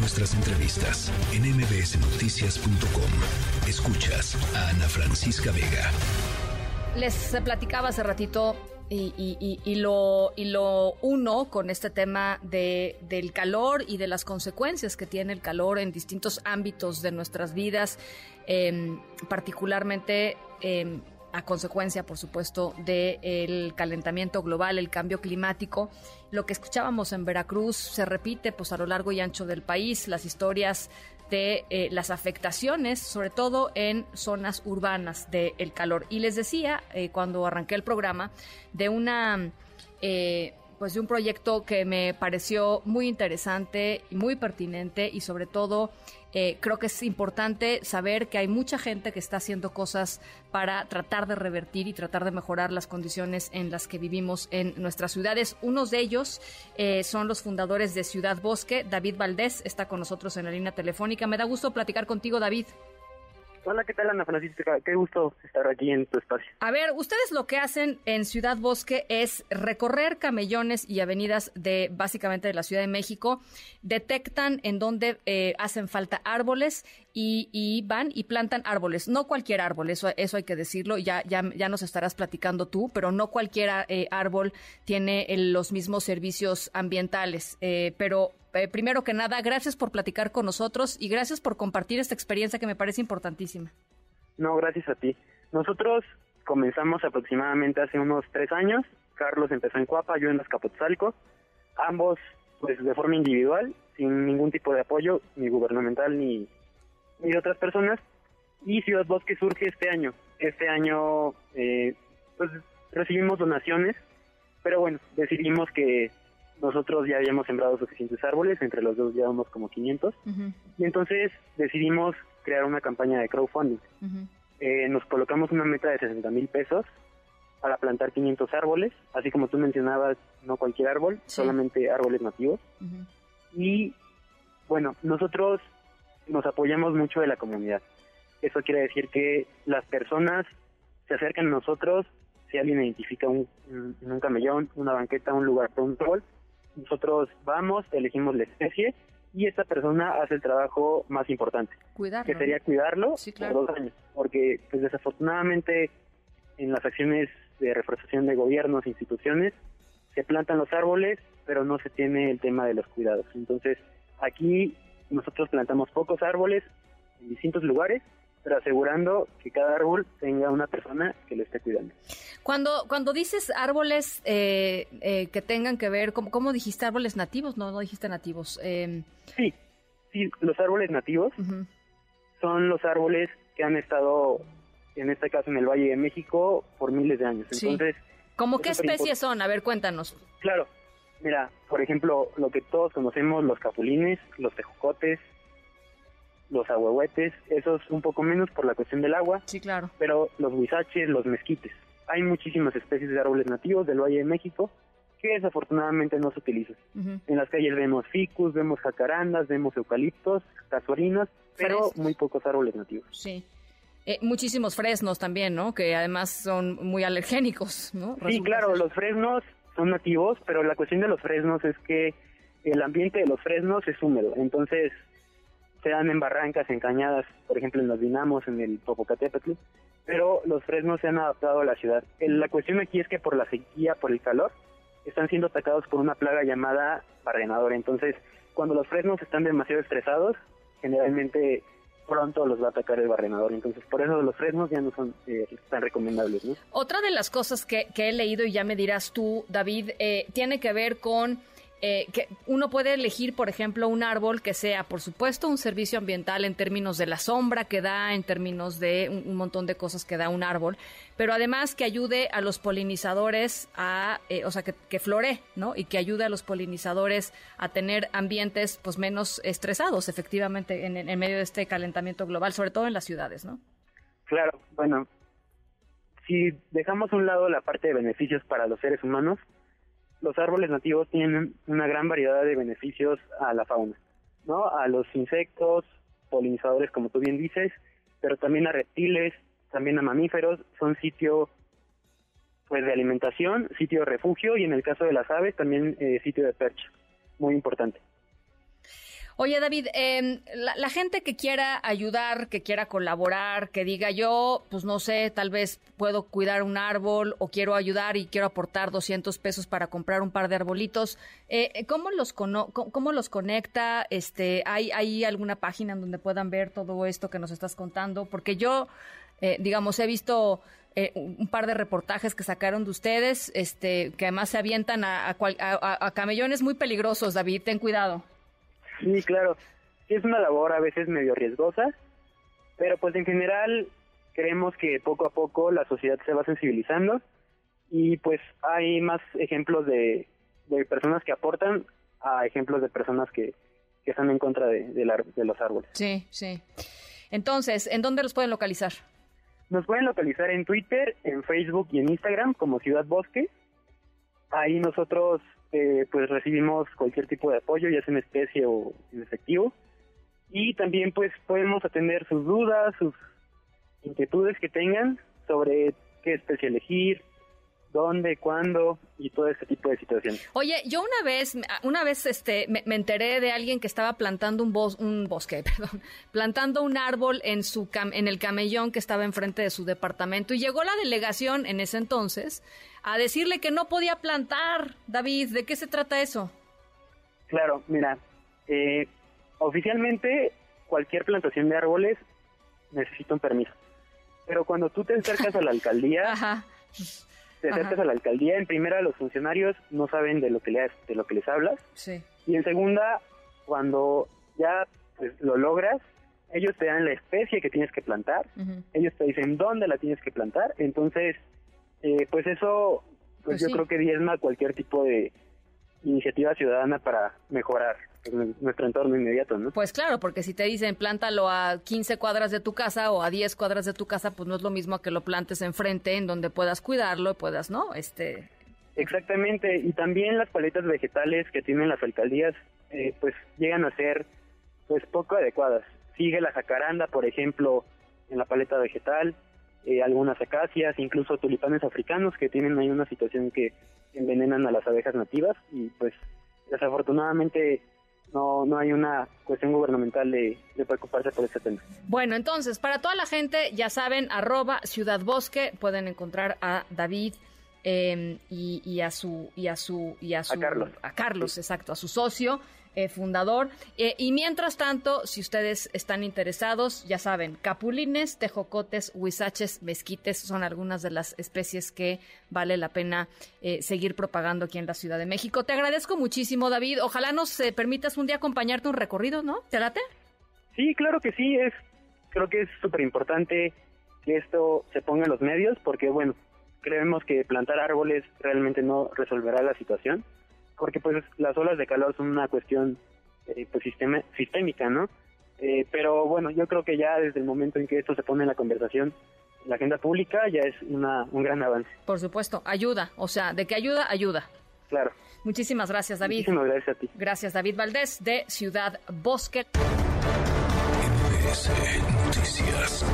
nuestras entrevistas en mbsnoticias.com. Escuchas a Ana Francisca Vega. Les platicaba hace ratito y, lo, y lo uno con este tema de, del calor y de las consecuencias que tiene el calor en distintos ámbitos de nuestras vidas, em, particularmente em, a consecuencia, por supuesto, del calentamiento global, el cambio climático. Lo que escuchábamos en Veracruz se repite pues, a lo largo y ancho del país, las historias de eh, las afectaciones, sobre todo en zonas urbanas del calor. Y les decía, eh, cuando arranqué el programa, de una... Eh, pues de un proyecto que me pareció muy interesante y muy pertinente y sobre todo eh, creo que es importante saber que hay mucha gente que está haciendo cosas para tratar de revertir y tratar de mejorar las condiciones en las que vivimos en nuestras ciudades. Unos de ellos eh, son los fundadores de Ciudad Bosque. David Valdés está con nosotros en la línea telefónica. Me da gusto platicar contigo, David. Hola, ¿qué tal Ana Francisca? Qué gusto estar aquí en tu espacio. A ver, ustedes lo que hacen en Ciudad Bosque es recorrer camellones y avenidas de básicamente de la Ciudad de México, detectan en dónde eh, hacen falta árboles y, van y plantan árboles. No cualquier árbol, eso, eso hay que decirlo, ya, ya, ya nos estarás platicando tú, pero no cualquier eh, árbol tiene los mismos servicios ambientales. Eh, pero eh, primero que nada, gracias por platicar con nosotros y gracias por compartir esta experiencia que me parece importantísima. No, gracias a ti. Nosotros comenzamos aproximadamente hace unos tres años. Carlos empezó en Cuapa, yo en Azcapotzalco. Ambos, pues de forma individual, sin ningún tipo de apoyo, ni gubernamental ni, ni de otras personas. Y Ciudad Bosque surge este año. Este año, eh, pues recibimos donaciones, pero bueno, decidimos que nosotros ya habíamos sembrado suficientes árboles, entre los dos llevamos como 500, y entonces decidimos crear una campaña de crowdfunding. Eh, nos colocamos una meta de 60 mil pesos para plantar 500 árboles, así como tú mencionabas, no cualquier árbol, solamente árboles nativos. Y bueno, nosotros nos apoyamos mucho de la comunidad. Eso quiere decir que las personas se acercan a nosotros si alguien identifica un, un, camellón, una banqueta, un lugar para un árbol, nosotros vamos, elegimos la especie y esta persona hace el trabajo más importante, que sería cuidarlo por dos años, porque pues desafortunadamente en las acciones de reforestación de gobiernos e instituciones se plantan los árboles, pero no se tiene el tema de los cuidados. Entonces aquí nosotros plantamos pocos árboles en distintos lugares pero asegurando que cada árbol tenga una persona que lo esté cuidando. Cuando, cuando dices árboles eh, eh, que tengan que ver, ¿cómo, ¿cómo, dijiste árboles nativos? No, no dijiste nativos. Em, sí, sí, los árboles nativos son los árboles que han estado, en este caso en el Valle de México, por miles de años. Entonces, ¿Cómo qué especies son? A ver, cuéntanos. Claro, mira, por ejemplo, lo que todos conocemos, los capulines, los tejocotes, los ahuehuetes, esos un poco menos por la cuestión del agua. Sí, claro. Pero los huizaches, los mezquites. Hay muchísimas especies de árboles nativos del Valle de México que desafortunadamente no se utilizan. En las calles vemos ficus, vemos jacarandas, vemos eucaliptos, casuarinas, pero muy pocos árboles nativos. Sí. Eh, muchísimos fresnos también, ¿no? Que además son muy alergénicos, ¿no? sí, claro, los fresnos son nativos, pero la cuestión de los fresnos es que el ambiente de los fresnos es húmedo, entonces se dan en barrancas, en cañadas, por ejemplo en los dinamos, en el Popocatépetl, pero los fresnos se han adaptado a la ciudad. La cuestión aquí es que por la sequía, por el calor, están siendo atacados por una plaga llamada barrenador. Entonces, cuando los fresnos están demasiado estresados, generalmente pronto los va a atacar el barrenador. Entonces, por eso los fresnos ya no son eh, tan recomendables. Otra de las cosas que, he leído, y ya me dirás tú, David, eh, tiene que ver con eh, que uno puede elegir, por ejemplo, un árbol que sea, por supuesto, un servicio ambiental en términos de la sombra que da, en términos de un, montón de cosas que da un árbol, pero además que ayude a los polinizadores a, eh, o sea, que, flore, ¿no? Y que ayude a los polinizadores a tener ambientes, pues, menos estresados, efectivamente, en, en medio de este calentamiento global, sobre todo en las ciudades, ¿no? Claro, bueno, si dejamos a un lado la parte de beneficios para los seres humanos, los árboles nativos tienen una gran variedad de beneficios a la fauna, ¿no? A los insectos, polinizadores, como tú bien dices, pero también a reptiles, también a mamíferos, son sitio pues de alimentación, sitio de refugio y en el caso de las aves también eh, sitio de percha, muy importante. Oye, David, em, la, gente que quiera ayudar, que quiera colaborar, que diga yo, pues no sé, tal vez puedo cuidar un árbol o quiero ayudar y quiero aportar 200 pesos para comprar un par de arbolitos, eh, ¿cómo, los cómo, los conecta? Este, ¿hay, ¿Hay alguna página en donde puedan ver todo esto que nos estás contando? Porque yo, eh, digamos, he visto... Eh, un par de reportajes que sacaron de ustedes, este, que además se avientan a, a camellones muy peligrosos, David, ten cuidado. Sí, claro. es una labor a veces medio riesgosa, pero pues en general creemos que poco a poco la sociedad se va sensibilizando y pues hay más ejemplos de, personas que aportan a ejemplos de personas que, están en contra de, de, los árboles. Sí, sí. Entonces, ¿en dónde los pueden localizar? Nos pueden localizar en Twitter, en Facebook y en Instagram como Ciudad Bosque. Ahí nosotros eh, pues recibimos cualquier tipo de apoyo, ya sea en especie o en efectivo. Y también pues podemos atender sus dudas, sus inquietudes que tengan sobre qué especie elegir, dónde, cuándo y todo ese tipo de situaciones. Oye, yo una vez, una vez este, me, enteré de alguien que estaba plantando un, bos, un bosque, perdón, plantando un árbol en, su en el camellón que estaba enfrente de su departamento y llegó la delegación en ese entonces a decirle que no podía plantar. David, ¿de qué se trata eso? Claro, mira, eh, oficialmente cualquier plantación de árboles necesita un permiso. Pero cuando tú te acercas a la alcaldía, Ajá te acercas a la alcaldía, en primera los funcionarios no saben de lo que, le, de lo que les hablas. Sí. Y en segunda, cuando ya pues, lo logras, ellos te dan la especie que tienes que plantar, ellos te dicen dónde la tienes que plantar, entonces, eh, pues eso, pues, pues yo creo que diezma cualquier tipo de iniciativa ciudadana para mejorar nuestro entorno inmediato, ¿no? Pues claro, porque si te dicen plántalo a 15 cuadras de tu casa o a 10 cuadras de tu casa, pues no es lo mismo que lo plantes enfrente en donde puedas cuidarlo, puedas, ¿no? Este Exactamente, y también las paletas vegetales que tienen las alcaldías eh, pues llegan a ser pues poco adecuadas. Sigue la jacaranda, por ejemplo, en la paleta vegetal, eh, algunas acacias, incluso tulipanes africanos que tienen ahí una situación que envenenan a las abejas nativas y pues desafortunadamente no, no hay una cuestión gubernamental de, preocuparse por este tema. Bueno, entonces, para toda la gente, ya saben, arroba Ciudad Bosque, pueden encontrar a David eh, y, a su y a su y a su Carlos, a Carlos exacto, a su socio. Eh, fundador. Eh, y mientras tanto, si ustedes están interesados, ya saben, capulines, tejocotes, huizaches, mezquites son algunas de las especies que vale la pena eh, seguir propagando aquí en la Ciudad de México. Te agradezco muchísimo, David. Ojalá nos permitas un día acompañarte un recorrido, ¿no? ¿Te late? Sí, claro que sí. Es, creo que es súper importante que esto se ponga en los medios porque, bueno, creemos que plantar árboles realmente no resolverá la situación porque pues las olas de calor son una cuestión eh, pues sistémica, ¿no? Eh, pero bueno, yo creo que ya desde el momento en que esto se pone en la conversación, la agenda pública ya es una, un gran avance. Por supuesto, ayuda, o sea, de que ayuda, ayuda. Claro. Muchísimas gracias, David. Muchísimas gracias a ti. Gracias, David Valdés, de Ciudad Bosque. Noticias.